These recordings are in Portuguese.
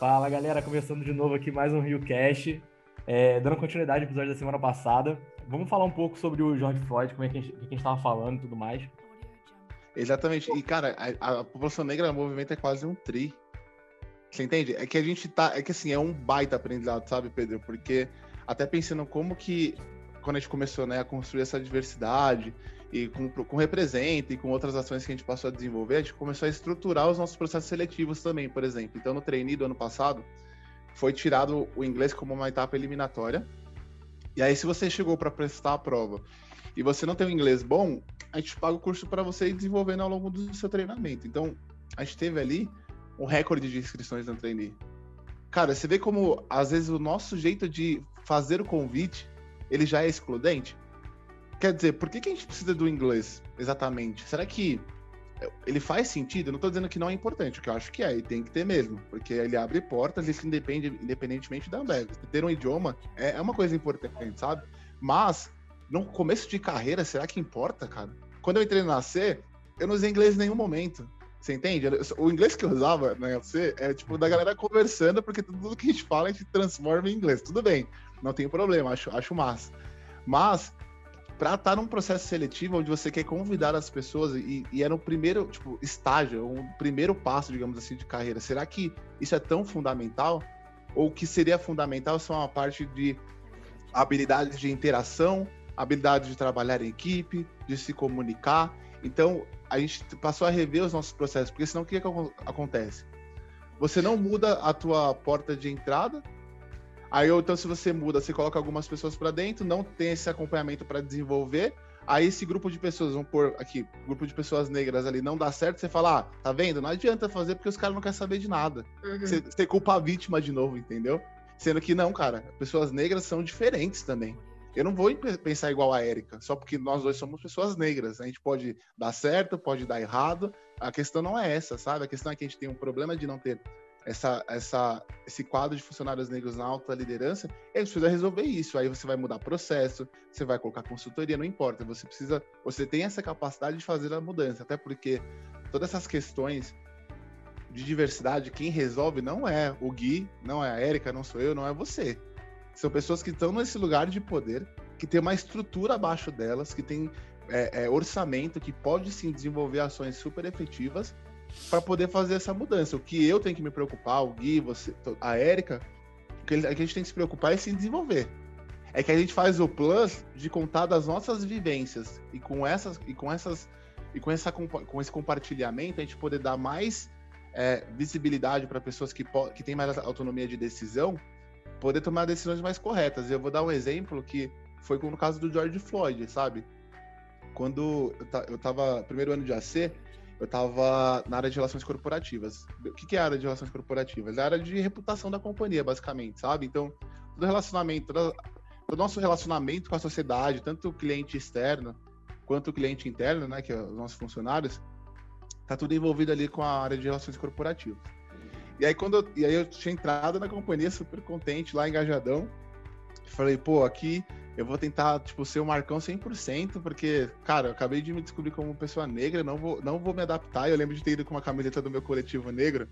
Fala galera, começando de novo aqui mais um Rio Cast, é, dando continuidade ao episódio da semana passada. Vamos falar um pouco sobre o George Floyd, como é que a gente, que a gente tava falando e tudo mais. Exatamente. E, cara, a, a, população negra no movimento é quase um tri. Você entende? É que a gente tá. É que assim, é um baita aprendizado, sabe, Pedro? Porque até pensando como que, quando a gente começou né, a construir essa diversidade, e com, com Representa e com outras ações que a gente passou a desenvolver, a gente começou a estruturar os nossos processos seletivos também, por exemplo. Então, no trainee do ano passado, foi tirado o inglês como uma etapa eliminatória. E aí, se você chegou para prestar a prova e você não tem um inglês bom, a gente paga o curso para você ir desenvolvendo ao longo do seu treinamento. Então, a gente teve ali um recorde de inscrições no trainee. Cara, você vê como, às vezes, o nosso jeito de fazer o convite, ele já é excludente. Quer dizer, por que, que a gente precisa do inglês exatamente? Será que ele faz sentido? Eu não estou dizendo que não é importante, o que eu acho que é, e tem que ter mesmo, porque ele abre portas isso independe, independentemente da Ambev. Ter um idioma é, é uma coisa importante, sabe? Mas, no começo de carreira, será que importa, cara? Quando eu entrei no AC, eu não usei inglês em nenhum momento. Você entende? O inglês que eu usava na UFC é tipo da galera conversando, porque tudo que a gente fala a gente transforma em inglês. Tudo bem, não tem problema, acho, acho massa. Mas para estar tá num processo seletivo onde você quer convidar as pessoas e, e é no primeiro tipo, estágio, um primeiro passo, digamos assim, de carreira, será que isso é tão fundamental? Ou que seria fundamental são a parte de habilidades de interação, habilidade de trabalhar em equipe, de se comunicar. Então, a gente passou a rever os nossos processos, porque senão o que, que acontece? Você não muda a tua porta de entrada, Aí, então, se você muda, você coloca algumas pessoas para dentro, não tem esse acompanhamento para desenvolver. Aí, esse grupo de pessoas, vamos pôr aqui, grupo de pessoas negras ali, não dá certo, você fala, ah, tá vendo? Não adianta fazer porque os caras não querem saber de nada. Uhum. Você, você culpa a vítima de novo, entendeu? Sendo que não, cara, pessoas negras são diferentes também. Eu não vou pensar igual a Érica, só porque nós dois somos pessoas negras. A gente pode dar certo, pode dar errado. A questão não é essa, sabe? A questão é que a gente tem um problema de não ter essa, essa, esse quadro de funcionários negros na alta liderança, ele precisa resolver isso. Aí você vai mudar processo, você vai colocar consultoria, não importa. Você precisa, você tem essa capacidade de fazer a mudança, até porque todas essas questões de diversidade, quem resolve não é o Gui, não é a Érica, não sou eu, não é você. São pessoas que estão nesse lugar de poder, que tem uma estrutura abaixo delas, que tem é, é, orçamento, que pode sim desenvolver ações super efetivas para poder fazer essa mudança. O que eu tenho que me preocupar, o Gui, você, a Érica, o que a gente tem que se preocupar é se desenvolver. É que a gente faz o plus de contar das nossas vivências e com essas e com essas e com essa com esse compartilhamento a gente poder dar mais é, visibilidade para pessoas que que têm mais autonomia de decisão, poder tomar decisões mais corretas. Eu vou dar um exemplo que foi no caso do George Floyd, sabe? Quando eu, tava primeiro ano de AC, eu estava na área de relações corporativas. O que, que é a área de relações corporativas? É a área de reputação da companhia, basicamente, sabe? Então, todo relacionamento, todo, nosso relacionamento com a sociedade, tanto o cliente externo quanto o cliente interno, né, que é os nossos funcionários, tá tudo envolvido ali com a área de relações corporativas. E aí quando eu, e aí eu tinha entrado na companhia super contente, lá engajadão, falei, pô, aqui eu vou tentar, tipo, ser o Marcão 100%, porque, cara, eu acabei de me descobrir como pessoa negra, não vou, não vou me adaptar. Eu lembro de ter ido com uma camiseta do meu coletivo negro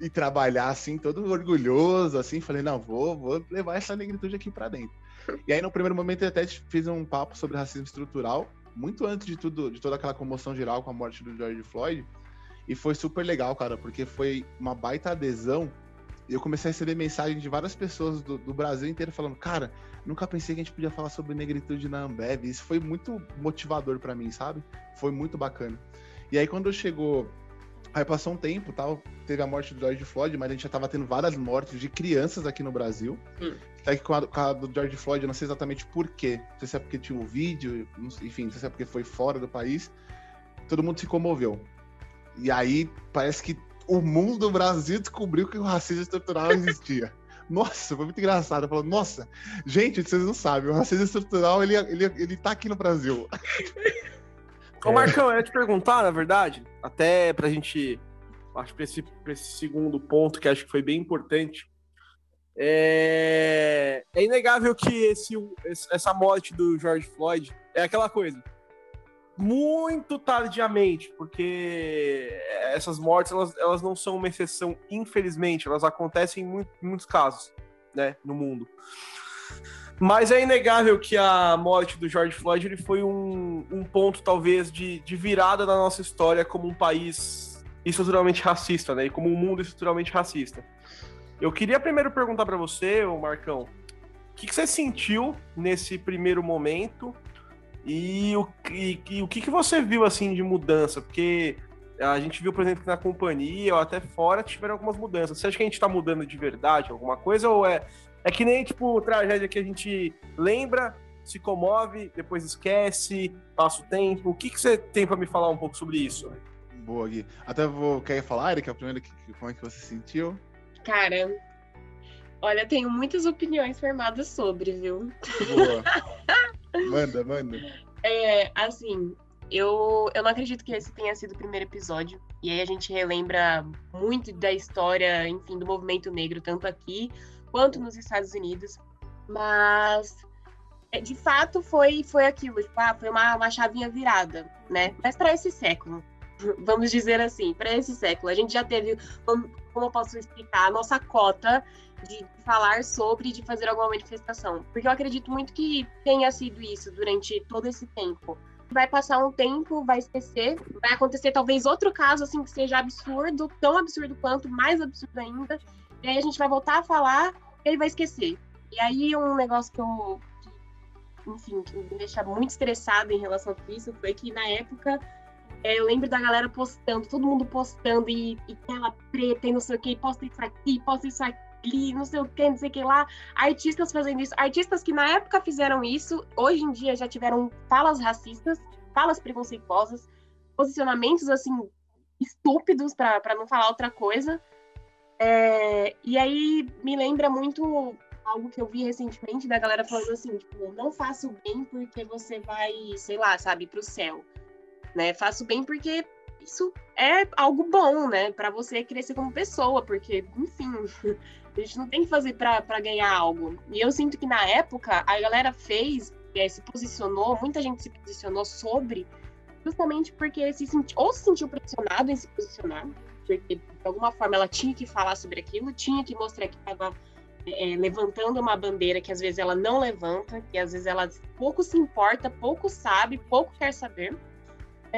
e trabalhar, assim, todo orgulhoso, assim. Falei, não, vou, vou levar essa negritude aqui para dentro. E aí, no primeiro momento, eu até fiz um papo sobre racismo estrutural, muito antes de tudo, de toda aquela comoção geral com a morte do George Floyd. E foi super legal, cara, porque foi uma baita adesão e eu comecei a receber mensagem de várias pessoas do, do, Brasil inteiro falando, cara, nunca pensei que a gente podia falar sobre negritude na Ambev. Isso foi muito motivador para mim, sabe? Foi muito bacana. E aí quando chegou. Aí passou um tempo, tal, teve a morte do George Floyd, mas a gente já tava tendo várias mortes de crianças aqui no Brasil. Hum. Até que com a, com a, do George Floyd, eu não sei exatamente por quê. Não sei se é porque tinha um vídeo, enfim, não sei se é porque foi fora do país. Todo mundo se comoveu. E aí parece que o mundo do Brasil descobriu que o racismo estrutural existia. Nossa, foi muito engraçado. Falou, nossa, gente, vocês não sabem, o racismo estrutural, ele, ele, ele tá aqui no Brasil. Ô, Marcão, eu ia te perguntar, na verdade, até pra gente, acho que esse, esse segundo ponto, que acho que foi bem importante, é, é inegável que esse, essa morte do George Floyd é aquela coisa. Muito tardiamente, porque essas mortes elas, elas não são uma exceção, infelizmente, elas acontecem em, muito, muitos casos, né, no mundo. Mas é inegável que a morte do George Floyd ele foi um, um ponto, talvez, de, de virada na nossa história como um país estruturalmente racista, né? E como um mundo estruturalmente racista. Eu queria primeiro perguntar para você, Marcão, o que, que, você sentiu nesse primeiro momento e o, e, e o que, que você viu assim de mudança? Porque a gente viu, por exemplo, que na companhia ou até fora tiveram algumas mudanças. Você acha que a gente está mudando de verdade alguma coisa ou é é que nem, tipo, tragédia que a gente lembra, se comove, depois esquece, passa o tempo. O que, que você tem para me falar um pouco sobre isso? Boa, Gui. Até vou. Quer falar, Erika? Primeiro, como é que você sentiu? Cara, olha, tenho muitas opiniões formadas sobre, viu? Boa. manda, manda. É, assim, eu, eu não acredito que esse tenha sido o primeiro episódio. E aí a gente relembra muito da história, enfim, do movimento negro, tanto aqui quanto nos Estados Unidos. Mas, é, de fato, foi, foi aquilo, tipo, ah, foi uma, uma chavinha virada, né? Mas para esse século, vamos dizer assim, para esse século, a gente já teve, como, como eu posso explicar, a nossa cota de falar sobre, de fazer alguma manifestação. Porque eu acredito muito que tenha sido isso durante todo esse tempo. Vai passar um tempo, vai esquecer, vai acontecer talvez outro caso assim que seja absurdo, tão absurdo quanto, mais absurdo ainda, e aí a gente vai voltar a falar e ele vai esquecer. E aí um negócio que eu, enfim, que me deixa muito estressada em relação a isso foi que na época é, eu lembro da galera postando, todo mundo postando e, e tela preta e não sei o que, posta isso aqui, posta isso aqui, não sei o que, não sei o que lá. Artistas fazendo isso, artistas que na época fizeram isso, hoje em dia já tiveram falas racistas, falas preconceituosas, posicionamentos assim estúpidos para não falar outra coisa. É, e aí me lembra muito algo que eu vi recentemente da galera falando assim, tipo, não faça o bem porque você vai, sei lá, sabe, pro céu, né? Faça o bem porque isso é algo bom, né, para você crescer como pessoa, porque, enfim, a gente não tem que fazer para ganhar algo. E eu sinto que na época a galera fez, é, se posicionou, muita gente se posicionou sobre, justamente porque se senti, ou se sentiu pressionado em se posicionar, porque de alguma forma ela tinha que falar sobre aquilo, tinha que mostrar que estava é, levantando uma bandeira que às vezes ela não levanta, que às vezes ela pouco se importa, pouco sabe, pouco quer saber.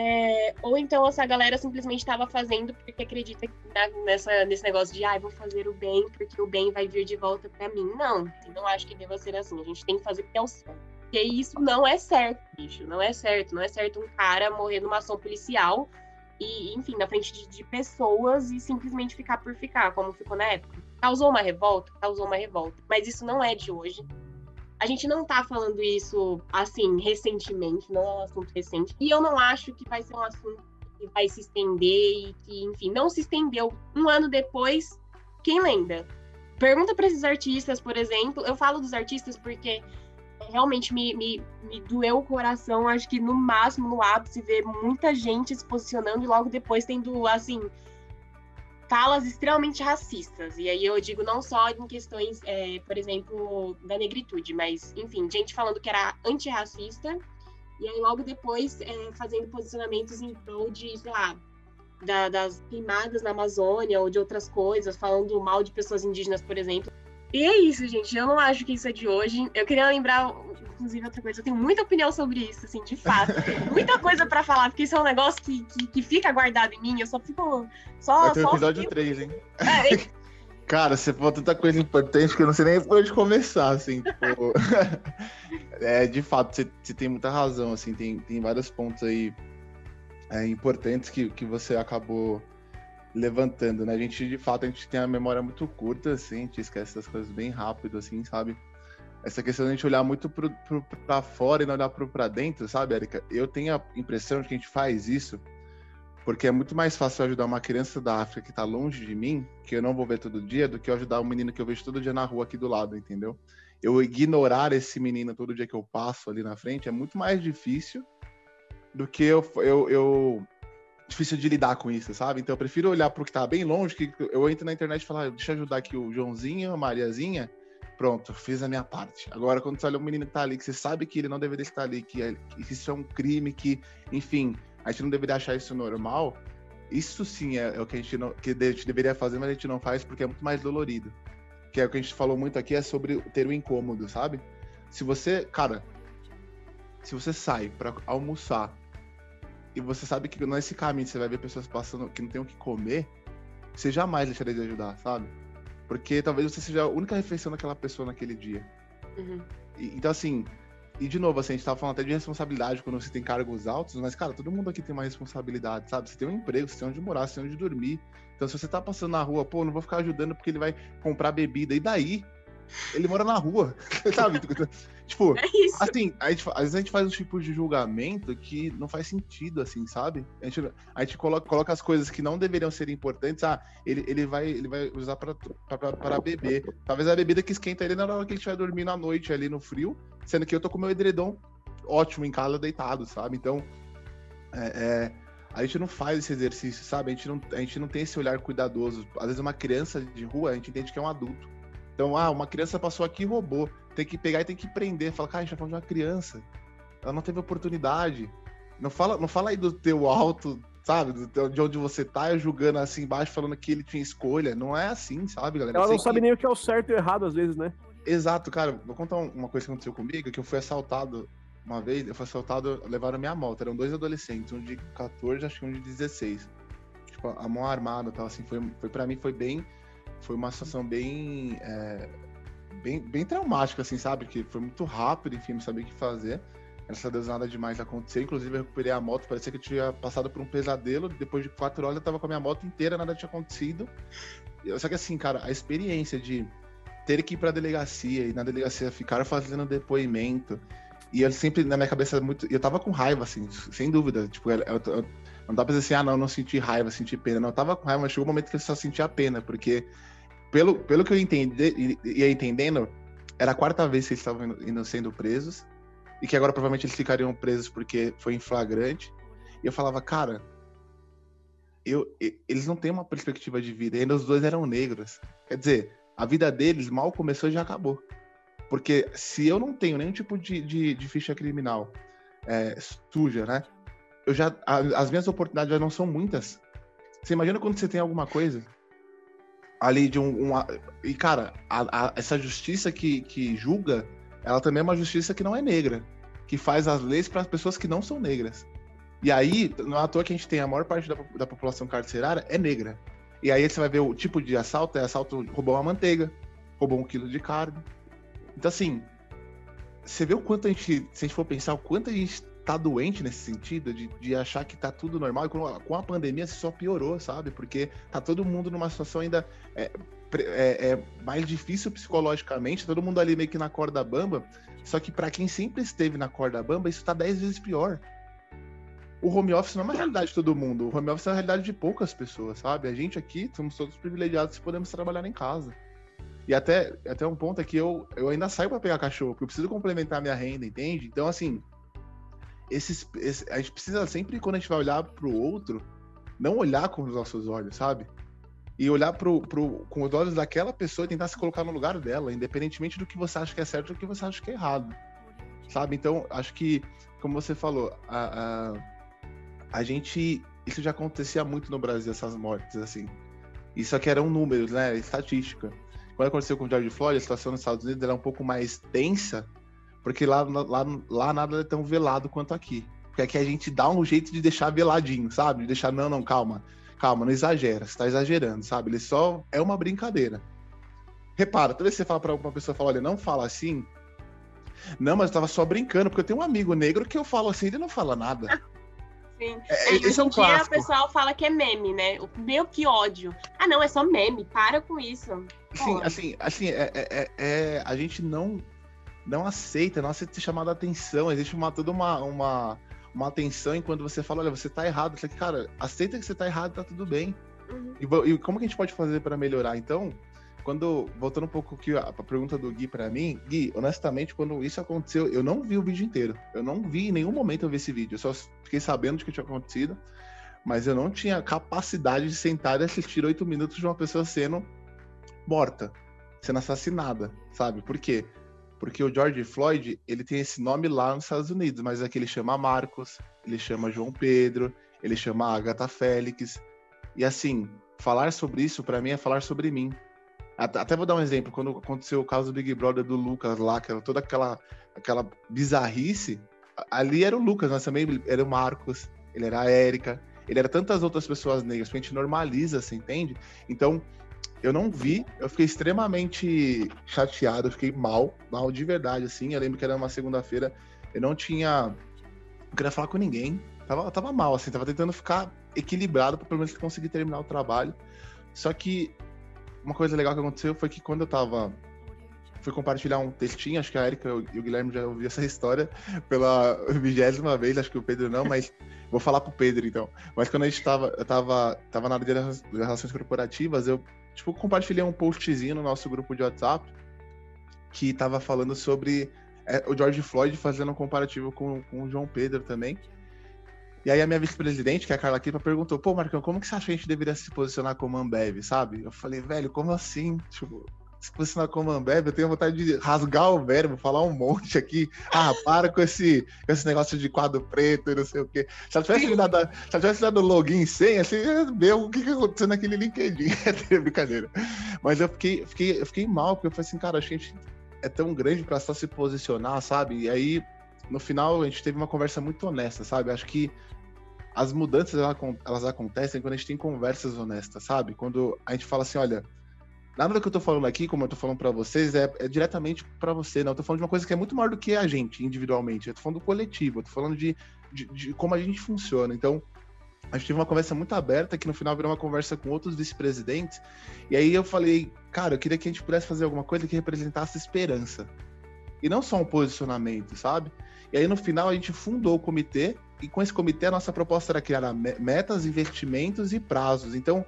É, ou então essa galera simplesmente estava fazendo porque acredita nessa, nesse negócio de ah, vou fazer o bem porque o bem vai vir de volta para mim. Não, eu não acho que deva ser assim. A gente tem que fazer porque é o certo. Porque isso não é certo, bicho. Não é certo. Não é certo um cara morrer numa ação policial e, enfim, na frente de, de, pessoas e simplesmente ficar por ficar, como ficou na época. Causou uma revolta? Causou uma revolta. Mas isso não é de hoje. A gente não tá falando isso, assim, recentemente, não é um assunto recente. E eu não acho que vai ser um assunto que vai se estender e que, enfim, não se estendeu. Um ano depois, quem lembra? Pergunta para esses artistas, por exemplo. Eu falo dos artistas porque realmente me, me, me doeu o coração. Acho que no máximo, no ápice, ver muita gente se posicionando e logo depois tendo, assim, falas extremamente racistas. E aí eu digo não só em questões, é, por exemplo, da negritude, mas, enfim, gente falando que era antirracista. E aí logo depois é, fazendo posicionamentos em prol de, sei lá, da, das queimadas na Amazônia ou de outras coisas, falando mal de pessoas indígenas, por exemplo. E é isso, gente. Eu não acho que isso é de hoje. Eu queria lembrar, inclusive, outra coisa. Eu tenho muita opinião sobre isso, assim, de fato. muita coisa para falar, porque isso é um negócio que, que, que, fica guardado em mim. Eu só fico. Só, Vai ter só episódio fico... 3, hein? É, Cara, você falou tanta coisa importante que eu não sei nem por onde começar, assim, tipo... é, de fato, você, você, tem muita razão, assim, tem, tem vários pontos aí é, importantes que, que você acabou levantando, né? A gente, de fato, a gente tem a memória muito curta, assim, a gente esquece das coisas bem rápido, assim, sabe? Essa questão de a gente olhar muito pro, pro, pra fora e não olhar pro, pra dentro, sabe, Erika? Eu tenho a impressão de que a gente faz isso porque é muito mais fácil ajudar uma criança da África que tá longe de mim, que eu não vou ver todo dia, do que ajudar um menino que eu vejo todo dia na rua aqui do lado, entendeu? Eu ignorar esse menino todo dia que eu passo ali na frente é muito mais difícil do que eu, eu, eu difícil de lidar com isso, sabe? Então eu prefiro olhar para o que está bem longe, que eu entro na internet e falar, ah, deixa eu ajudar aqui o Joãozinho, a Mariazinha, Pronto, fiz a minha parte. Agora, quando você olha um menino que tá ali, que você sabe que ele não deveria estar ali, que, é, que isso é um crime, que, enfim, a gente não deveria achar isso normal, isso sim é, é o que a, gente não, que a gente deveria fazer, mas a gente não faz porque é muito mais dolorido. Que é o que a gente falou muito aqui, é sobre ter o incômodo, sabe? Se você, cara, se você sai para almoçar e você sabe que nesse caminho você vai ver pessoas passando que não tem o que comer, você jamais deixaria de ajudar, sabe? Porque talvez você seja a única refeição daquela pessoa naquele dia. Uhum. E, então, assim, e de novo, assim, a gente tava falando até de responsabilidade quando você tem cargos altos, mas, cara, todo mundo aqui tem uma responsabilidade, sabe? Você tem um emprego, você tem onde morar, você tem onde dormir. Então, se você tá passando na rua, pô, não vou ficar ajudando porque ele vai comprar bebida. E daí? Ele mora na rua, sabe? Tipo, é assim, a gente, às vezes a gente faz um tipo de julgamento que não faz sentido, assim, sabe? A gente, a gente coloca, coloca as coisas que não deveriam ser importantes. Ah, ele, ele, vai, ele vai usar para beber. Talvez a bebida que esquenta ele na hora que ele estiver dormindo à noite ali no frio, sendo que eu tô com meu edredom ótimo em casa deitado, sabe? Então, é, é, a gente não faz esse exercício, sabe? A gente, não, a gente não tem esse olhar cuidadoso. Às vezes uma criança de rua, a gente entende que é um adulto. Então, ah, uma criança passou aqui e roubou. Tem que pegar e tem que prender. Fala, cara, a gente tá falando de uma criança. Ela não teve oportunidade. Não fala, não fala aí do teu alto, sabe? Teu, de onde você tá, julgando assim embaixo, falando que ele tinha escolha. Não é assim, sabe, galera? Ela não sabe que... nem o que é o certo e o errado, às vezes, né? Exato, cara. Vou contar uma coisa que aconteceu comigo, que eu fui assaltado uma vez, eu fui assaltado, levaram minha moto. Eram dois adolescentes, um de 14, acho que um de 16. Tipo, a mão armada, tal, assim, foi, foi para mim foi bem foi uma situação bem, é, bem, bem traumática, assim, sabe? Que foi muito rápido, enfim, não sabia o que fazer. Graças a Deus nada demais aconteceu. Inclusive, eu recuperei a moto, parecia que eu tinha passado por um pesadelo. Depois de quatro horas, eu tava com a minha moto inteira, nada tinha acontecido. Só que assim, cara, a experiência de ter que ir pra delegacia e na delegacia ficar fazendo depoimento. E eu sempre, na minha cabeça, muito. Eu tava com raiva, assim, sem dúvida. Tipo, eu, eu, eu não dá pra dizer assim, ah, não, não senti raiva, senti pena. Não, eu tava com raiva, mas chegou um momento que eu só sentia pena, porque pelo, pelo que eu entendi, ia entendendo, era a quarta vez que eles estavam indo, sendo presos, e que agora provavelmente eles ficariam presos porque foi em flagrante. E eu falava, cara, eu, eles não têm uma perspectiva de vida, e ainda os dois eram negros. Quer dizer, a vida deles mal começou e já acabou. Porque se eu não tenho nenhum tipo de, de, de ficha criminal é, suja, né? Eu já, a, as minhas oportunidades já não são muitas. Você imagina quando você tem alguma coisa ali de um. e, cara, a, a, essa justiça que, que julga, ela também é uma justiça que não é negra, que faz as leis para as pessoas que não são negras. E aí, não é à toa que a gente tem a maior parte da, da população carcerária é negra. E aí você vai ver o tipo de assalto, é assalto, roubou uma manteiga, roubou um quilo de carne. Então, assim, você vê o quanto a gente, se a gente for pensar, o quanto a gente tá doente nesse sentido, de, de achar que tá tudo normal, e com a, com a pandemia isso só piorou, sabe? Porque tá todo mundo numa situação ainda é, é, é, mais difícil psicologicamente, todo mundo ali meio que na corda bamba, só que para quem sempre esteve na corda bamba, isso tá dez vezes pior. O home office não é uma realidade de todo mundo, o home office é uma realidade de poucas pessoas, sabe? A gente aqui somos todos privilegiados se podemos trabalhar em casa. E até, até um ponto é que eu, eu ainda saio para pegar cachorro, porque eu preciso complementar minha renda, entende? Então, assim, esses, esse, a gente precisa sempre, quando a gente vai olhar para o outro, não olhar com os nossos olhos, sabe? E olhar pro, pro, com os olhos daquela pessoa e tentar se colocar no lugar dela, independentemente do que você acha que é certo ou do que você acha que é errado. Sabe? Então, acho que, como você falou, a, a, a gente. Isso já acontecia muito no Brasil, essas mortes, assim. Isso aqui eram números, né? Estatística. Quando aconteceu com o George Floyd, a situação nos Estados Unidos era um pouco mais tensa, porque lá, lá, lá nada é tão velado quanto aqui. Porque aqui a gente dá um jeito de deixar veladinho, sabe? De deixar, não, não, calma. Calma, não exagera, você tá exagerando, sabe? Ele só é uma brincadeira. Repara, toda vez que você fala pra uma pessoa, fala, olha, não fala assim. Não, mas eu tava só brincando, porque eu tenho um amigo negro que eu falo assim, ele não fala nada. Sim. É, e hoje é um em dia o pessoal fala que é meme, né? Meu, que ódio. Ah, não, é só meme, para com isso. Sim, assim, assim, é, é, é, a gente não não aceita, não aceita ser chamado a atenção. Existe uma, toda uma, uma, uma atenção em quando você fala, olha, você tá errado. Você, cara, aceita que você tá errado, tá tudo bem. Uhum. E, e, como que a gente pode fazer para melhorar? Então, quando, voltando um pouco aqui a, a pergunta do Gui para mim, Gui, honestamente, quando isso aconteceu, eu não vi o vídeo inteiro. Eu não vi em nenhum momento eu vi esse vídeo. Eu só fiquei sabendo de que tinha acontecido, mas eu não tinha capacidade de sentar e assistir oito minutos de uma pessoa sendo morta. sendo assassinada, sabe? Por quê? Porque o George Floyd, ele tem esse nome lá nos Estados Unidos, mas aqui ele chama Marcos, ele chama João Pedro, ele chama Agatha Félix. E assim, falar sobre isso para mim é falar sobre mim. Até vou dar um exemplo, quando aconteceu o caso do Big Brother do Lucas lá, que era toda aquela, aquela bizarrice, ali era o Lucas, mas também era o Marcos, ele era a Érica, ele era tantas outras pessoas negras, que a gente normaliza, você entende? Então, eu não vi, eu fiquei extremamente chateado, fiquei mal, mal de verdade, assim. Eu lembro que era uma segunda-feira, eu não tinha. Não queria falar com ninguém. Tava, tava mal, assim, tava tentando ficar equilibrado para pelo menos conseguir terminar o trabalho. Só que uma coisa legal que aconteceu foi que quando eu tava. Fui compartilhar um textinho, acho que a Erika e o Guilherme já ouviram essa história pela vigésima vez, acho que o Pedro não, mas vou falar pro Pedro então. Mas quando a gente tava, eu tava, tava na área de relações corporativas, eu tipo, compartilhei um postzinho no nosso grupo de WhatsApp que tava falando sobre é, o George Floyd fazendo um comparativo com, com o João Pedro também. E aí a minha vice-presidente, que é a Carla Kipa, perguntou, pô, Marcão, como que você acha que a gente deveria se posicionar como Ambev, sabe? Eu falei, velho, como assim? Tipo, se posicionar como Ambev, eu tenho vontade de rasgar o verbo, falar um monte aqui. Ah, para com esse, esse negócio de quadro preto e não sei o quê. Se ela tivesse me dado, se tivesse dado login sem, assim, meu, o que, que aconteceu naquele LinkedIn? É brincadeira. Mas eu fiquei, fiquei, eu fiquei mal, porque eu falei assim, cara, a gente é tão grande para só se posicionar, sabe? E aí, no final, a gente teve uma conversa muito honesta, sabe? Acho que as mudanças elas acontecem quando a gente tem conversas honestas, sabe? Quando a gente fala assim, olha, nada do que eu tô falando aqui, como eu tô falando para vocês, é, é diretamente para você, não. Eu tô falando de uma coisa que é muito maior do que a gente individualmente. Eu tô falando do coletivo, eu tô falando de, de, de como a gente funciona. Então, a gente teve uma conversa muito aberta, que no final virou uma conversa com outros vice-presidentes. E aí eu falei, cara, eu queria que a gente pudesse fazer alguma coisa que representasse esperança. E não só um posicionamento, sabe? E aí no final a gente fundou o comitê, e com esse comitê a nossa proposta era criar metas, investimentos e prazos. Então,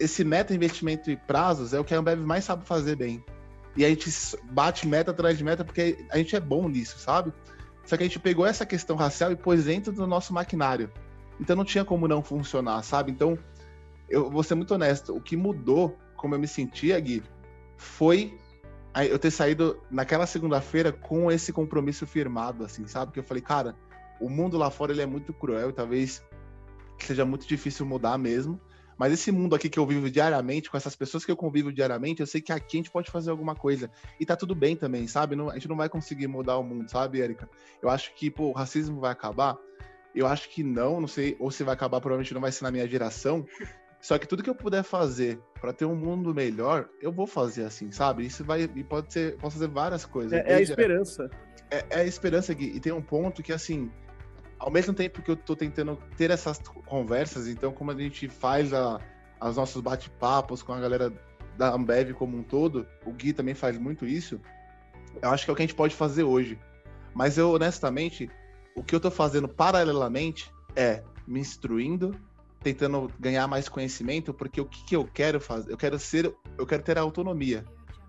esse meta, investimento e prazos é o que a Ambev mais sabe fazer bem. E a gente bate meta atrás de meta porque a gente é bom nisso, sabe? Só que a gente pegou essa questão racial e pôs dentro do nosso maquinário. Então não tinha como não funcionar, sabe? Então, eu vou ser muito honesto, o que mudou como eu me sentia, Gui, foi eu ter saído naquela segunda-feira com esse compromisso firmado, assim, sabe? Que eu falei, cara, o mundo lá fora ele é muito cruel, talvez seja muito difícil mudar mesmo. Mas esse mundo aqui que eu vivo diariamente, com essas pessoas que eu convivo diariamente, eu sei que aqui a gente pode fazer alguma coisa. E tá tudo bem também, sabe? Não, a gente não vai conseguir mudar o mundo, sabe, Érica? Eu acho que, pô, o racismo vai acabar. Eu acho que não, não sei, ou se vai acabar, provavelmente não vai ser na minha geração. Só que tudo que eu puder fazer para ter um mundo melhor, eu vou fazer assim, sabe? Isso vai e pode ser, posso fazer várias coisas. É, é a esperança. É, é, a esperança, Gui. E tem um ponto que, assim, ao mesmo tempo que eu tô tentando ter essas conversas, então, como a gente faz a, os nossos bate-papos com a galera da Ambev como um todo, o Gui também faz muito isso, eu acho que é o que a gente pode fazer hoje. Mas eu, honestamente, o que eu tô fazendo paralelamente é me instruindo, tentando ganhar mais conhecimento, porque o que, que eu quero fazer? Eu quero ser, eu quero ter autonomia.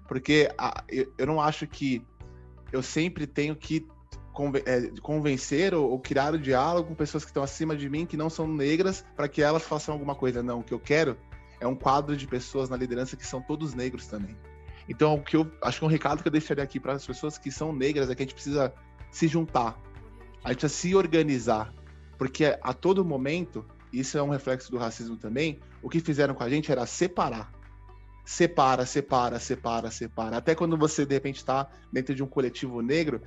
Porque a, eu, eu não acho que eu sempre tenho que é, convencer ou, criar o diálogo com pessoas que estão acima de mim, que não são negras, para que elas façam alguma coisa. Não, o que eu quero é um quadro de pessoas na liderança que são todos negros também. Então, o que eu acho que um recado que eu deixaria aqui para as pessoas que são negras é que a gente precisa se juntar, a gente precisa se organizar, porque a todo momento, isso é um reflexo do racismo também, o que fizeram com a gente era separar. Separa, separa, separa, separa. Até quando você, de repente, está dentro de um coletivo negro,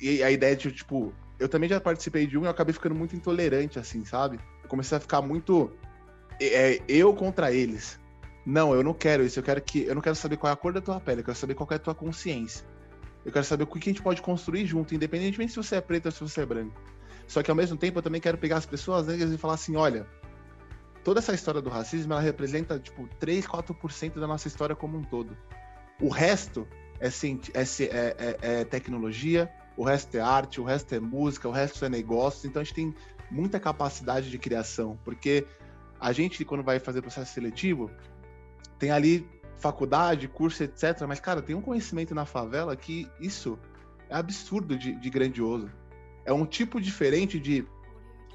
e a ideia de, tipo, eu também já participei de um e eu acabei ficando muito intolerante, assim, sabe? Eu comecei a ficar muito. É, eu contra eles. Não, eu não quero isso. Eu quero que. Eu não quero saber qual é a cor da tua pele, eu quero saber qual é a tua consciência. Eu quero saber o que a gente pode construir junto, independentemente se você é preto ou se você é branco. Só que ao mesmo tempo eu também quero pegar as pessoas negras e falar assim: olha, toda essa história do racismo ela representa tipo 3, 4% da nossa história como um todo. O resto é, é, é, é, tecnologia, o resto é arte, o resto é música, o resto é negócio. Então a gente tem muita capacidade de criação, porque a gente, quando vai fazer processo seletivo, tem ali faculdade, curso, etc. Mas, cara, tem um conhecimento na favela que isso é absurdo de, de grandioso. É um tipo diferente de,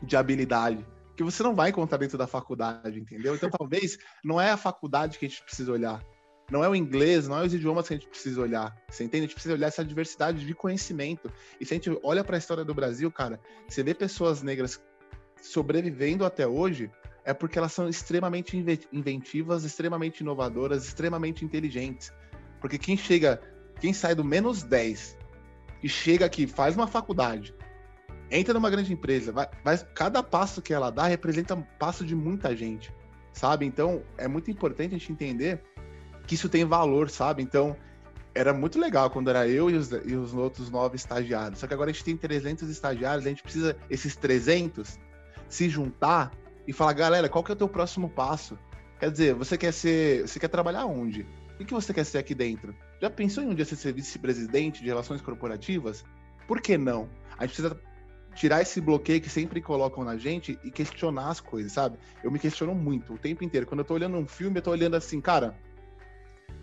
de habilidade que você não vai encontrar dentro da faculdade, entendeu? Então, talvez não é a faculdade que a gente precisa olhar, Não é o inglês, não é os idiomas que a gente precisa olhar. Você entende? A gente precisa olhar essa diversidade de conhecimento. E se a gente olha para a história do Brasil, cara, você vê pessoas negras sobrevivendo até hoje, é porque elas são extremamente inventivas, extremamente inovadoras, extremamente inteligentes. Porque quem chega, quem sai do menos 10 e chega aqui, faz uma faculdade, entra numa grande empresa, vai, vai, cada passo que ela dá representa um passo de muita gente, sabe? Então é muito importante a gente entender que isso tem valor, sabe? Então era muito legal quando era eu e os, e os outros nove estagiários. Só que agora a gente tem 300 estagiários, a gente precisa, esses 300, se juntar e falar, galera, qual que é o teu próximo passo? Quer dizer, você quer ser, você quer trabalhar onde? O que você quer ser aqui dentro? Já pensou em um dia ser vice-presidente de relações corporativas? Por que não? A gente precisa tirar esse bloqueio que sempre colocam na gente e questionar as coisas, sabe? Eu me questiono muito o tempo inteiro. Quando eu tô olhando um filme, eu tô olhando assim, cara,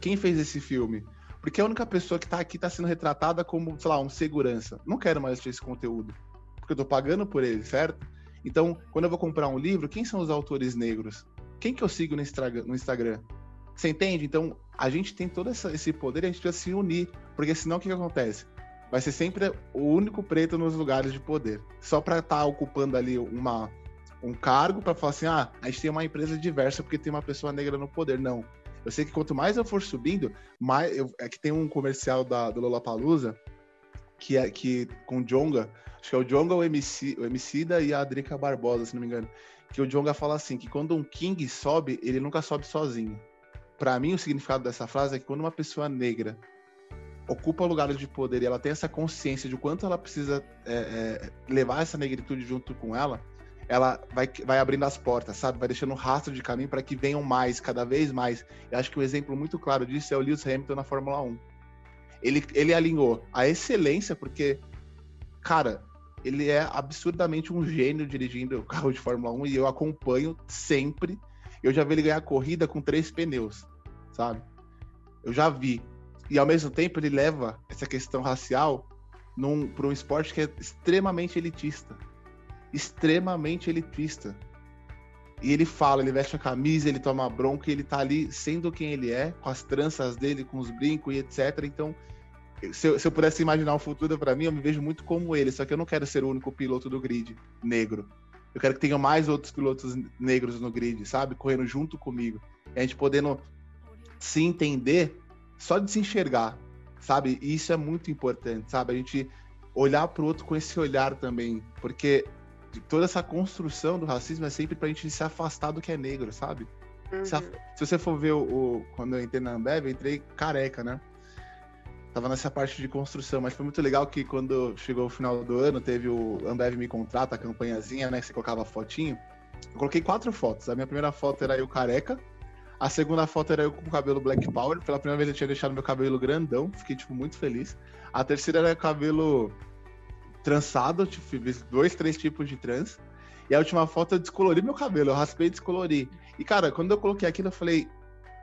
quem fez esse filme? Porque a única pessoa que tá aqui tá sendo retratada como, sei lá, um segurança. Não quero mais assistir esse conteúdo. Porque eu tô pagando por ele, certo? Então, quando eu vou comprar um livro, quem são os autores negros? Quem que eu sigo no Instagram? Você entende? Então, a gente tem todo esse poder e a gente precisa se unir. Porque senão o que, que acontece? Vai ser sempre o único preto nos lugares de poder. Só para estar tá ocupando ali uma, um cargo para falar assim: ah, a gente tem uma empresa diversa porque tem uma pessoa negra no poder. Não. Eu sei que quanto mais eu for subindo, mais. Eu, é que tem um comercial da, do Lollapalooza que é que com o Jonga, acho que é o Jonga, o MC, o Emicida e a Drica Barbosa, se não me engano. Que o Jonga fala assim: que quando um King sobe, ele nunca sobe sozinho. Para mim, o significado dessa frase é que quando uma pessoa negra ocupa lugares de poder e ela tem essa consciência de quanto ela precisa é, é, levar essa negritude junto com ela, ela vai, vai abrindo as portas, sabe? Vai deixando um rastro de caminho para que venham mais, cada vez mais. Eu acho que um exemplo muito claro disso é o Lewis Hamilton na Fórmula 1. Ele, ele alinhou a excelência, porque, cara, ele é absurdamente um gênio dirigindo o carro de Fórmula 1 e eu acompanho sempre. Eu já vi ele ganhar corrida com três pneus, sabe? Eu já vi. E ao mesmo tempo ele leva essa questão racial para um esporte que é extremamente elitista extremamente elitista. E ele fala, ele veste a camisa, ele toma bronca, ele tá ali sendo quem ele é, com as tranças dele, com os brincos e etc. Então, se eu, se eu pudesse imaginar um futuro para mim, eu me vejo muito como ele, só que eu não quero ser o único piloto do grid negro. Eu quero que tenha mais outros pilotos negros no grid, sabe? Correndo junto comigo. E a gente podendo se entender só de se enxergar, sabe? E isso é muito importante, sabe? A gente olhar para o outro com esse olhar também, porque toda essa construção do racismo é sempre pra gente se afastar do que é negro, sabe? Uhum. Se, a, se, você for ver o, o, Quando eu entrei na Ambev, eu entrei careca, né? Tava nessa parte de construção, mas foi muito legal que quando chegou o final do ano, teve o Ambev Me Contrata, a campanhazinha, né? Que você colocava fotinho. Eu coloquei quatro fotos. A minha primeira foto era eu careca. A segunda foto era eu com o cabelo Black Power. Pela primeira vez eu tinha deixado meu cabelo grandão. Fiquei, tipo, muito feliz. A terceira era cabelo trançado, tipo, fiz dois, três tipos de trans. E a última foto eu descolori meu cabelo, eu raspei e descolori. E, cara, quando eu coloquei aquilo, eu falei,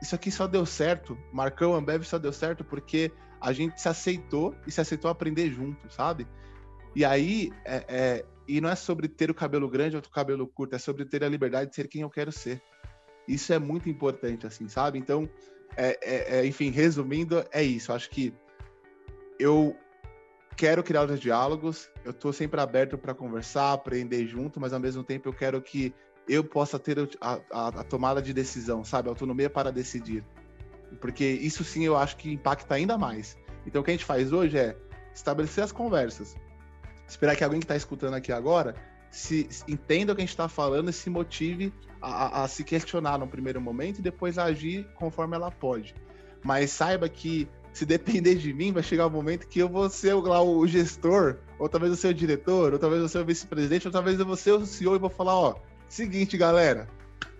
isso aqui só deu certo, Marcão Ambev só deu certo porque a gente se aceitou e se aceitou aprender junto, sabe? E aí, é, é, e não é sobre ter o cabelo grande ou o cabelo curto, é sobre ter a liberdade de ser quem eu quero ser. Isso é muito importante, assim, sabe? Então, é, é, é enfim, resumindo, é isso. Acho que eu quero criar os diálogos, eu estou sempre aberto para conversar, aprender junto, mas ao mesmo tempo eu quero que eu possa ter a, a, a, tomada de decisão, sabe? Autonomia para decidir. Porque isso sim eu acho que impacta ainda mais. Então o que a gente faz hoje é estabelecer as conversas, esperar que alguém que está escutando aqui agora se entenda o que a gente está falando e se motive a, a, se questionar no primeiro momento e depois agir conforme ela pode. Mas saiba que se depender de mim, vai chegar o um momento que eu vou ser lá o gestor, ou talvez eu ser o diretor, ou talvez eu ser o vice-presidente, ou talvez eu vou ser o CEO e vou falar, ó, seguinte, galera,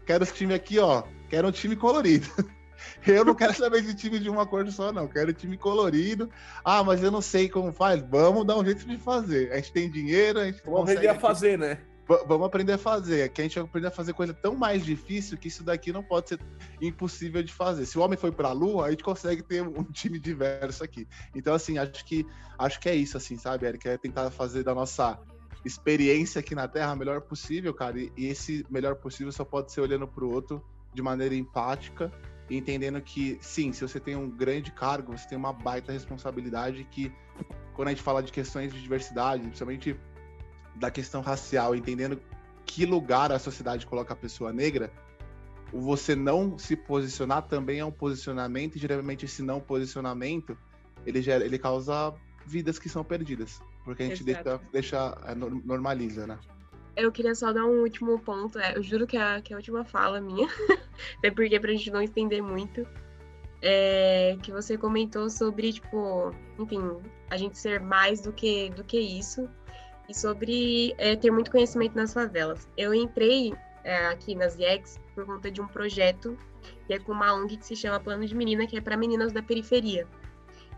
quero esse time aqui, ó, quero um time colorido. Eu não quero saber de time de uma cor só, não. Quero time colorido. Ah, mas eu não sei como faz. Vamos dar um jeito de fazer. A gente tem dinheiro, a gente Vamos aprender a fazer, né? Vamos aprender a fazer. Que a gente vai aprender a fazer coisa tão mais difícil que isso daqui não pode ser impossível de fazer. Se o homem foi para a Lua, a gente consegue ter um time diverso aqui. Então, assim, acho que acho que é isso, assim, sabe, Eric? É tentar fazer da nossa experiência aqui na Terra a melhor possível, cara. E, e esse melhor possível só pode ser olhando para o outro de maneira empática entendendo que, sim, se você tem um grande cargo, você tem uma baita responsabilidade que, quando a gente fala de questões de diversidade, principalmente da questão racial, entendendo que lugar a sociedade coloca a pessoa negra, você não se posicionar também é um posicionamento, e geralmente esse não posicionamento, ele, gera, ele causa vidas que são perdidas, porque a gente deixa, deixa, é, normaliza, né? Eu queria só dar um último ponto. É, eu juro que é, que é a última fala minha, até porque pra gente não estender muito. É, que você comentou sobre, tipo, enfim, a gente ser mais do que, do que isso. E sobre é, ter muito conhecimento nas favelas. Eu entrei é, aqui nas IEX por conta de um projeto que é com uma ONG que se chama Plano de Menina, que é para meninas da periferia.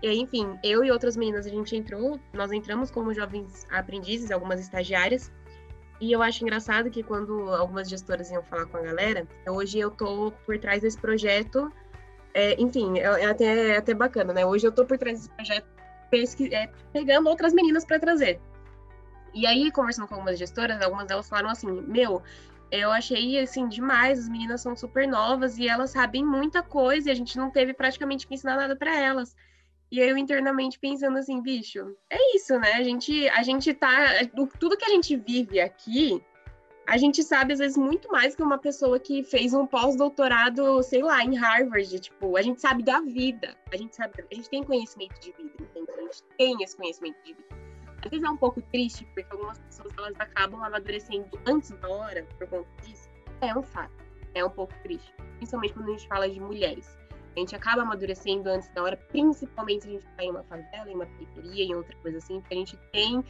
E aí, enfim, eu e outras meninas, a gente entrou, nós entramos como jovens aprendizes, algumas estagiárias, e eu acho engraçado que quando algumas gestoras iam falar com a galera, hoje eu tô por trás desse projeto. É, enfim, é, é, até, é até bacana, né? Hoje eu tô por trás desse projeto pesqui, é, pegando outras meninas para trazer. E aí, conversando com algumas gestoras, algumas delas falaram assim: Meu, eu achei assim demais, as meninas são super novas e elas sabem muita coisa e a gente não teve praticamente que ensinar nada para elas. E eu internamente pensando assim, bicho, é isso, né? A gente, a gente tá. Tudo que a gente vive aqui, a gente sabe, às vezes, muito mais que uma pessoa que fez um pós-doutorado, sei lá, em Harvard. Tipo, a gente sabe da vida. A gente sabe, a gente tem conhecimento de vida, entende? A gente tem esse conhecimento de vida. Às vezes é um pouco triste, porque algumas pessoas elas acabam amadurecendo antes da hora por conta disso. É um fato. É um pouco triste. Principalmente quando a gente fala de mulheres. A gente acaba amadurecendo antes da hora, principalmente se a gente está em uma favela, em uma periferia, em outra coisa assim, porque a gente tem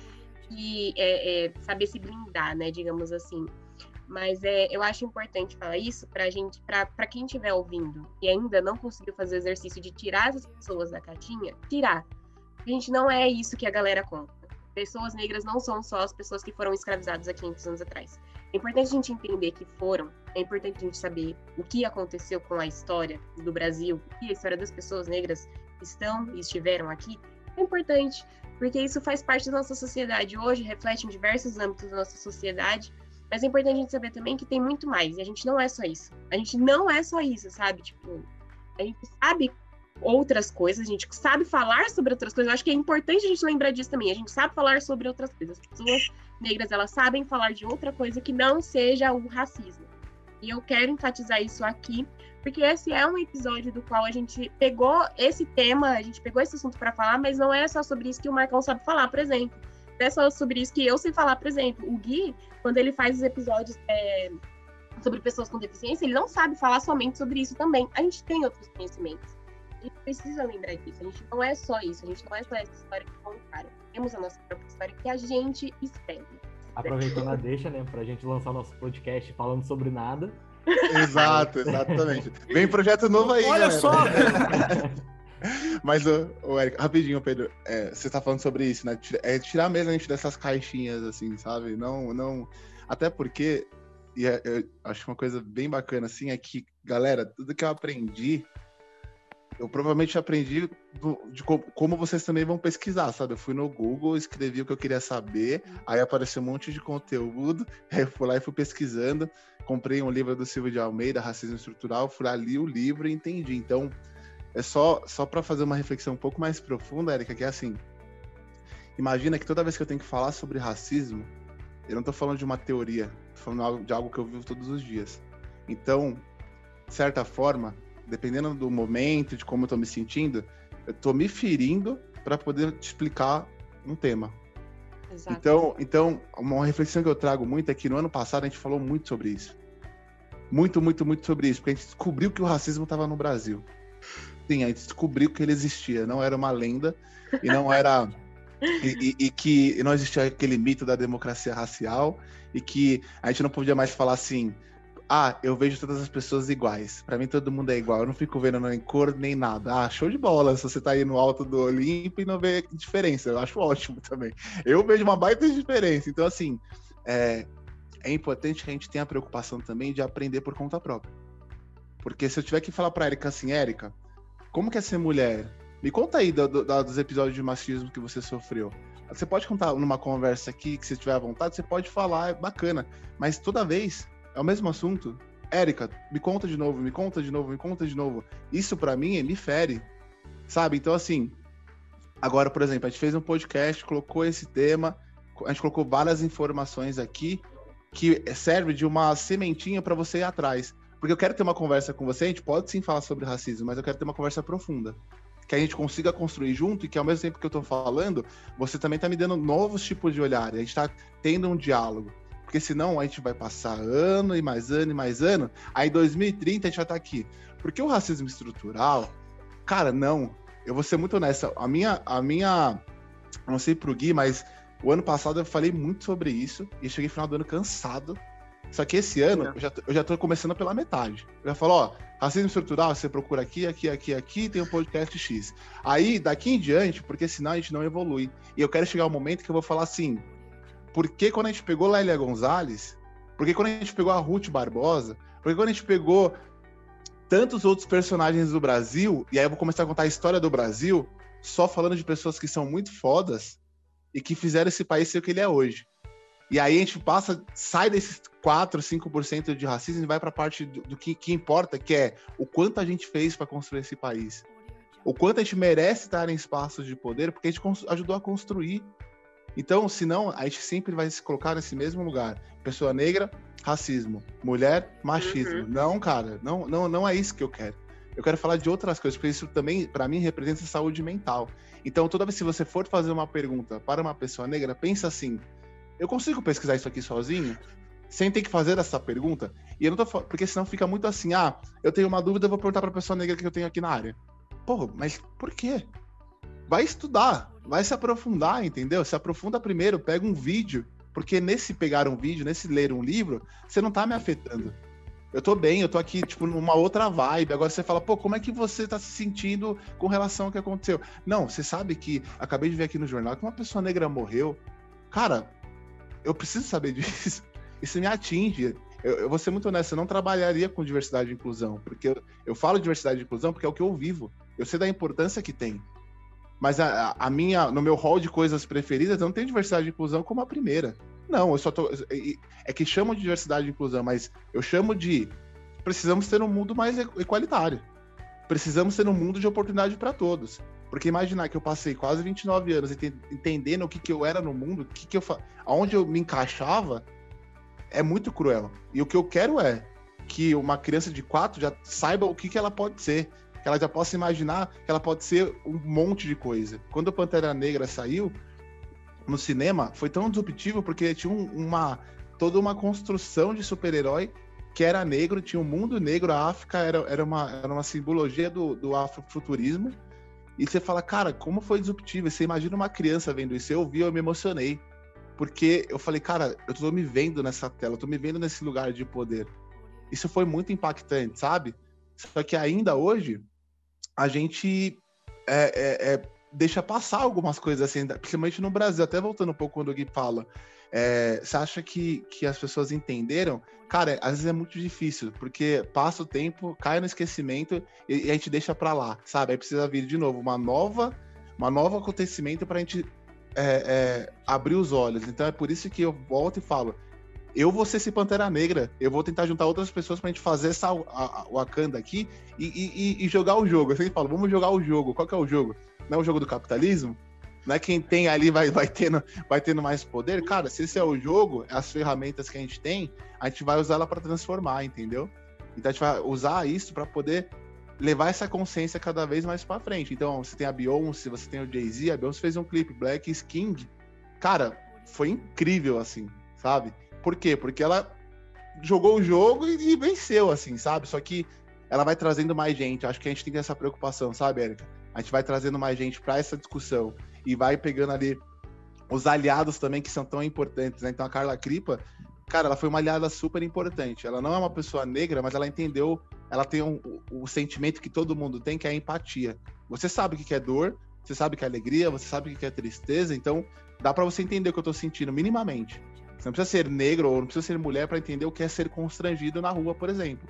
que é, é, saber se blindar, né, digamos assim. Mas é, eu acho importante falar isso para gente, para quem estiver ouvindo e ainda não conseguiu fazer o exercício de tirar essas pessoas da caixinha, tirar. A gente não é isso que a galera conta. Pessoas negras não são só as pessoas que foram escravizadas há 500 anos atrás. É importante a gente entender que foram, é importante a gente saber o que aconteceu com a história do Brasil, e a história das pessoas negras que estão e estiveram aqui. É importante, porque isso faz parte da nossa sociedade hoje, reflete em diversos âmbitos da nossa sociedade, mas é importante a gente saber também que tem muito mais, e a gente não é só isso. A gente não é só isso, sabe? Tipo, a gente sabe outras coisas, a gente sabe falar sobre outras coisas. Eu acho que é importante a gente lembrar disso também. A gente sabe falar sobre outras coisas. As pessoas negras, elas sabem falar de outra coisa que não seja o racismo. E eu quero enfatizar isso aqui, porque esse é um episódio do qual a gente pegou esse tema, a gente pegou esse assunto para falar, mas não é só sobre isso que o Marcão sabe falar, por exemplo. Não é só sobre isso que eu sei falar, por exemplo. O Gui, quando ele faz os episódios é, sobre pessoas com deficiência, ele não sabe falar somente sobre isso também. A gente tem outros conhecimentos. A gente precisa lembrar disso. A gente não é só isso, a gente não é só essa história que contaram temos a nossa própria história que a gente escreve. Aproveitando a deixa, né, pra gente lançar nosso podcast falando sobre nada. Exato, exatamente. Vem projeto novo aí, Olha galera. só! Mas, o Eric, rapidinho, Pedro, é, você tá falando sobre isso, né? É tirar mesmo a gente dessas caixinhas, assim, sabe? Não, não. Até porque, e é, eu acho uma coisa bem bacana, assim, é que, galera, tudo que eu aprendi eu provavelmente aprendi do, de como, vocês também vão pesquisar, sabe? Eu fui no Google, escrevi o que eu queria saber, aí apareceu um monte de conteúdo, aí eu fui lá e fui pesquisando, comprei um livro do Silvio de Almeida, Racismo Estrutural, fui lá, li o livro e entendi. Então, é só, só para fazer uma reflexão um pouco mais profunda, Erika, que é assim, imagina que toda vez que eu tenho que falar sobre racismo, eu não estou falando de uma teoria, tô falando de algo que eu vivo todos os dias. Então, de certa forma, dependendo do momento, de como eu tô me sentindo, eu tô me ferindo para poder te explicar um tema. Exato. Então, então, uma reflexão que eu trago muito é que no ano passado a gente falou muito sobre isso. Muito, muito, muito sobre isso, porque a gente descobriu que o racismo estava no Brasil. Sim, a gente descobriu que ele existia, não era uma lenda e não era e, e, e, que não existia aquele mito da democracia racial e que a gente não podia mais falar assim, ah, eu vejo todas as pessoas iguais. Para mim todo mundo é igual. Eu não fico vendo nem cor nem nada. Ah, show de bola. Se você tá aí no alto do Olimpo e não vê diferença, eu acho ótimo também. Eu vejo uma baita diferença. Então assim, é, é importante que a gente tenha a preocupação também de aprender por conta própria. Porque se eu tiver que falar para Erika assim, Erika, como que é ser mulher? Me conta aí do, do, dos episódios de machismo que você sofreu. Você pode contar numa conversa aqui, que se tiver à vontade, você pode falar, é bacana. Mas toda vez é o mesmo assunto, Érica, me conta de novo, me conta de novo, me conta de novo. Isso para mim me fere, sabe? Então, assim, agora, por exemplo, a gente fez um podcast, colocou esse tema, a gente colocou várias informações aqui que serve de uma sementinha para você ir atrás. Porque eu quero ter uma conversa com você, a gente pode sim falar sobre racismo, mas eu quero ter uma conversa profunda. Que a gente consiga construir junto e que ao mesmo tempo que eu tô falando, você também tá me dando novos tipos de olhar. A gente tá tendo um diálogo. Porque senão a gente vai passar ano e mais ano e mais ano. Aí em 2030 a gente vai estar tá aqui. Porque o racismo estrutural, cara, não. Eu vou ser muito honesto. A minha, a minha, não sei pro Gui, mas o ano passado eu falei muito sobre isso e cheguei no final do ano cansado só que esse ano, eu já, eu já tô começando pela metade. Eu já falo, ó, racismo estrutural, você procura aqui, aqui, aqui, aqui, tem um podcast X. Aí, daqui em diante, porque senão a gente não evolui. E eu quero chegar ao momento que eu vou falar assim, por que quando a gente pegou Lélia Gonzalez, por que quando a gente pegou a Ruth Barbosa, por que quando a gente pegou tantos outros personagens do Brasil, e aí eu vou começar a contar a história do Brasil, só falando de pessoas que são muito fodas e que fizeram esse país ser o que ele é hoje. E aí a gente passa, sai desses 4, 5% de racismo e vai para a parte do, do que, que, importa, que é o quanto a gente fez para construir esse país. O quanto a gente merece estar em espaços de poder, porque a gente ajudou a construir. Então, senão, a gente sempre vai se colocar nesse mesmo lugar. Pessoa negra, racismo. Mulher, machismo. Uhum. Não, cara, não, não, não é isso que eu quero. Eu quero falar de outras coisas, porque isso também, para mim, representa saúde mental. Então, toda vez que você for fazer uma pergunta para uma pessoa negra, pensa assim: eu consigo pesquisar isso aqui sozinho? Sem ter que fazer essa pergunta? E eu não tô porque senão fica muito assim, ah, eu tenho uma dúvida, eu vou perguntar pra pessoa negra que eu tenho aqui na área. Pô, mas por quê? Vai estudar, vai se aprofundar, entendeu? Se aprofunda primeiro, pega um vídeo, porque nesse pegar um vídeo, nesse ler um livro, você não tá me afetando. Eu tô bem, eu tô aqui, tipo, numa outra vibe. Agora você fala, pô, como é que você tá se sentindo com relação ao que aconteceu? Não, você sabe que acabei de ver aqui no jornal que uma pessoa negra morreu. Cara, eu preciso saber disso. Isso me atinge. Eu, eu vou ser muito honesto, eu não trabalharia com diversidade e inclusão, porque eu, eu falo diversidade e inclusão porque é o que eu vivo. Eu sei da importância que tem. Mas a, a minha, no meu hall de coisas preferidas, não tenho diversidade e inclusão como a primeira. Não, eu só tô. É que chamam de diversidade e inclusão, mas eu chamo de. Precisamos ter um mundo mais igualitário. Precisamos ter um mundo de oportunidade para todos. Porque imaginar que eu passei quase 29 anos entendendo o que, que eu era no mundo, o que, que eu aonde eu me encaixava, é muito cruel. E o que eu quero é que uma criança de 4 já saiba o que, que ela pode ser. Que ela já possa imaginar que ela pode ser um monte de coisa. Quando o Pantera Negra saiu no cinema, foi tão disruptivo porque tinha uma toda uma construção de super-herói que era negro, tinha um mundo negro, a África era, era, uma, era uma simbologia do, do afrofuturismo e você fala, cara, como foi disruptivo? Você imagina uma criança vendo isso. Eu vi, eu me emocionei. Porque eu falei, cara, eu tô me vendo nessa tela, eu tô me vendo nesse lugar de poder. Isso foi muito impactante, sabe? Só que ainda hoje, a gente é, é, é, deixa passar algumas coisas assim, principalmente no Brasil. Até voltando um pouco quando o Gui fala, é, você acha que, que as pessoas entenderam? Cara, às vezes é muito difícil, porque passa o tempo, cai no esquecimento e, e a gente deixa para lá, sabe? Aí precisa vir de novo uma nova, uma nova acontecimento para a gente é, abrir os olhos. Então é por isso que eu volto e falo: eu vou ser esse Pantera Negra, eu vou tentar juntar outras pessoas pra gente fazer essa Wakanda aqui e, e, e, jogar o jogo. Eu sempre falo, vamos jogar o jogo. Qual que é o jogo? Não é o jogo do capitalismo? Não é quem tem ali vai, vai, tendo, vai tendo mais poder. Cara, se esse é o jogo, as ferramentas que a gente tem, a gente vai usar ela para transformar, entendeu? Então a gente vai usar isso para poder levar essa consciência cada vez mais para frente. Então, você tem a Beyoncé, você tem o Jay-Z, a Beyoncé fez um clipe Black is King. Cara, foi incrível assim, sabe? Por quê? Porque ela jogou o jogo e, e venceu assim, sabe? Só que ela vai trazendo mais gente. Acho que a gente tem essa preocupação, sabe, Érica? A gente vai trazendo mais gente para essa discussão e vai pegando ali os aliados também que são tão importantes, né? Então a Carla Cripa, cara, ela foi uma aliada super importante. Ela não é uma pessoa negra, mas ela entendeu, ela tem um, o, sentimento que todo mundo tem, que é a empatia. Você sabe o que é dor, você sabe o que é alegria, você sabe o que é tristeza, então dá para você entender o que eu tô sentindo minimamente. Você não precisa ser negro ou não precisa ser mulher para entender o que é ser constrangido na rua, por exemplo.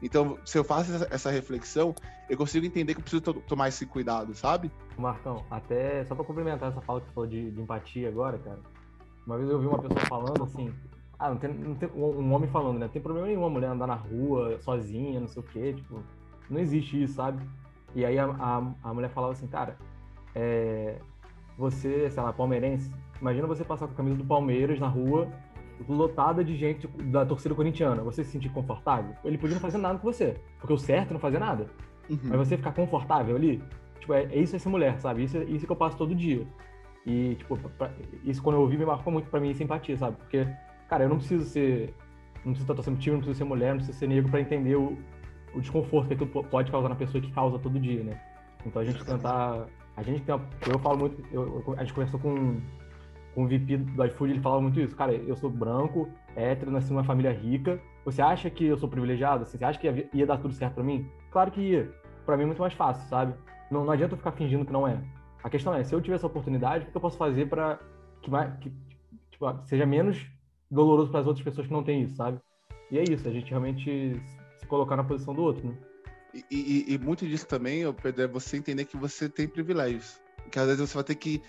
Então, se eu faço essa reflexão, eu consigo entender que eu preciso tomar esse cuidado, sabe? Marcão, até só para complementar essa fala que você falou de, de, empatia agora, cara. Uma vez eu ouvi uma pessoa falando assim, Ah, não tem, não tem um homem falando, né? Não tem problema nenhum a mulher andar na rua sozinha, não sei o quê, tipo, não existe isso, sabe? E aí a, a, a mulher falava assim, cara, é, você, sei lá, palmeirense, imagina você passar com a camisa do Palmeiras na rua, lotada de gente da torcida corintiana, você se sentir confortável? Ele podia não fazer nada com você, porque o certo é não fazer nada. Uhum. Mas você ficar confortável ali, tipo, é, é isso essa mulher, sabe? Isso, isso que eu passo todo dia. E, tipo, pra, isso quando eu ouvi me marcou muito pra mim simpatia, sabe? Porque, cara, eu não preciso ser. Não preciso estar torcendo time, não preciso ser mulher, não preciso ser negro pra entender o, o desconforto que tu pode causar na pessoa que causa todo dia, né? Então a gente tentar. A gente tem uma, Eu falo muito. Eu, a gente conversou com, com o VP do iFood, ele falava muito isso. Cara, eu sou branco, hétero, nasci numa família rica. Você acha que eu sou privilegiado? Assim, você acha que ia, dar tudo certo pra mim? Claro que ia. Pra mim é muito mais fácil, sabe? Não, não adianta eu ficar fingindo que não é. A questão é, se eu tiver essa oportunidade, o que eu posso fazer para que, que tipo, seja menos doloroso para as outras pessoas que não têm isso, sabe? E é isso, a gente realmente se colocar na posição do outro, né? E, e, e muito disso também, Pedro, é você entender que você tem privilégios. Que às vezes você vai ter que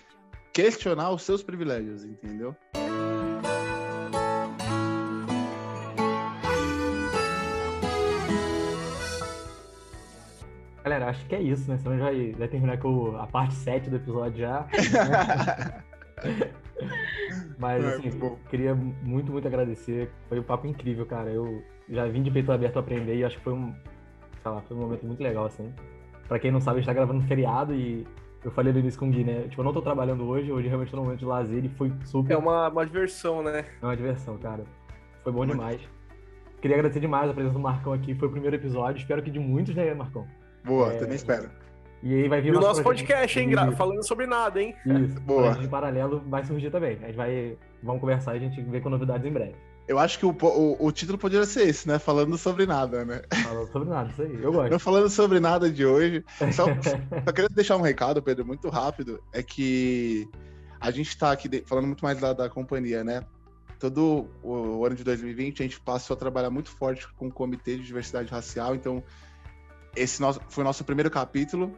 questionar os seus privilégios, entendeu? Galera, acho que é isso, né? Senão já vai terminar com a parte 7 do episódio já. Mas, assim, queria muito, muito agradecer. Foi um papo incrível, cara. Eu já vim de peito aberto aprender e acho que foi um, sei lá, foi um momento muito legal, assim. Pra quem não sabe, a gente tá gravando um feriado e eu falei no início com o Gui, né? Tipo, eu não tô trabalhando hoje, hoje realmente tô no momento de lazer e foi super. É uma, uma diversão, né? É uma diversão, cara. Foi bom demais. Queria agradecer demais a presença do Marcão aqui. Foi o primeiro episódio. Espero que de muitos, né, Marcão? Boa, é... também espero. E aí vai vir e o nosso podcast, hein, Gra... falando sobre nada, hein? Isso, boa. Em paralelo vai surgir também. A gente vai. Vamos conversar e a gente vê com novidades em breve. Eu acho que o, o, o, título poderia ser esse, né? Falando sobre nada, né? Falando sobre nada, isso aí. Eu gosto. Não falando sobre nada de hoje. Só, só queria deixar um recado, Pedro, muito rápido. É que a gente está aqui de, falando muito mais da, da companhia, né? Todo o, o ano de 2020 a gente passou a trabalhar muito forte com o Comitê de Diversidade Racial, então esse nosso, foi o nosso primeiro capítulo.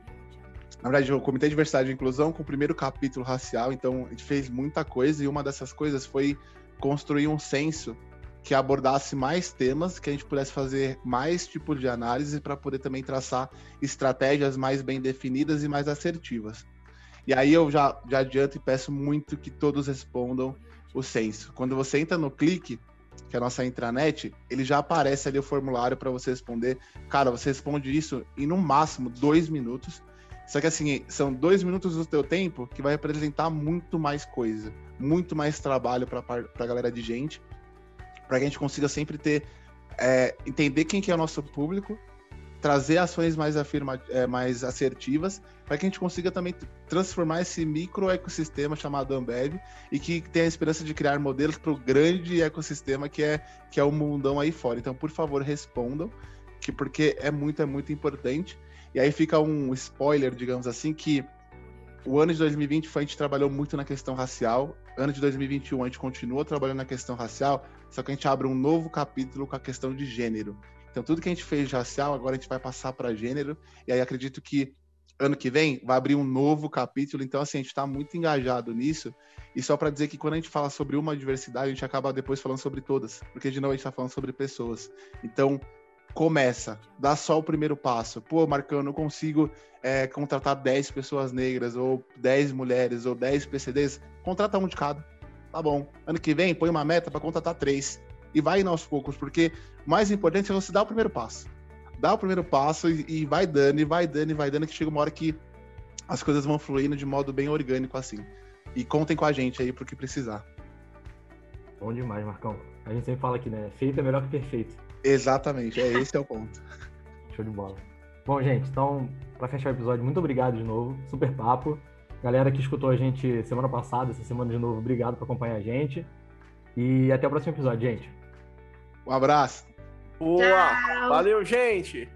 Na verdade, o Comitê de Diversidade e Inclusão com o primeiro capítulo racial. Então, a gente fez muita coisa e uma dessas coisas foi construir um censo que abordasse mais temas, que a gente pudesse fazer mais tipo de análise para poder também traçar estratégias mais bem definidas e mais assertivas. E aí eu já, já adianto e peço muito que todos respondam o censo. Quando você entra no clique, que é a nossa intranet, ele já aparece ali o formulário para você responder. Cara, você responde isso em no máximo dois minutos. Só que assim, são dois minutos do teu tempo que vai representar muito mais coisa, muito mais trabalho para a galera de gente, para que a gente consiga sempre ter, é, entender quem que é o nosso público, trazer ações mais, afirma, é, mais assertivas, para que a gente consiga também transformar esse micro ecossistema chamado Ambev e que tenha a esperança de criar modelos para o grande ecossistema que é, que é o mundão aí fora. Então, por favor, respondam, que porque é muito, é muito importante. E aí fica um spoiler, digamos assim, que o ano de 2020 foi, a gente trabalhou muito na questão racial. Ano de 2021 a gente continua trabalhando na questão racial, só que a gente abre um novo capítulo com a questão de gênero. Então, tudo que a gente fez de racial, agora a gente vai passar para gênero. E aí acredito que ano que vem vai abrir um novo capítulo. Então, assim, a gente está muito engajado nisso. E só para dizer que quando a gente fala sobre uma diversidade, a gente acaba depois falando sobre todas, porque de novo a gente está falando sobre pessoas. Então, começa, dá só o primeiro passo. Pô, Marcão, eu não consigo é, contratar 10 pessoas negras, ou 10 mulheres, ou 10 PCDs. Contrata um de cada. Tá bom. Ano que vem, põe uma meta para contratar três e vai indo aos poucos, porque o mais importante é você dar o primeiro passo. Dá o primeiro passo e, e vai dando, e vai dando, e vai dando, que chega uma hora que as coisas vão fluindo de modo bem orgânico assim. E contem com a gente aí pro que precisar. Bom demais, Marcão. A gente sempre fala aqui, né? Feito é melhor que perfeito. Exatamente, é esse é o ponto. Show de bola. Bom, gente, então, para fechar o episódio, muito obrigado de novo. Super papo. Galera que escutou a gente semana passada, essa semana de novo, obrigado por acompanhar a gente. E até o próximo episódio, gente. Um abraço. Boa! Valeu, gente!